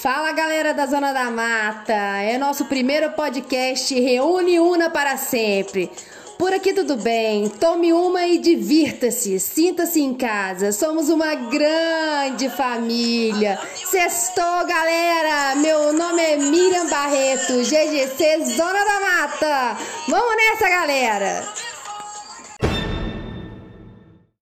Fala galera da Zona da Mata, é nosso primeiro podcast Reúne Una para sempre. Por aqui tudo bem, tome uma e divirta-se, sinta-se em casa, somos uma grande família. Sextou galera, meu nome é Miriam Barreto, GGC Zona da Mata. Vamos nessa galera!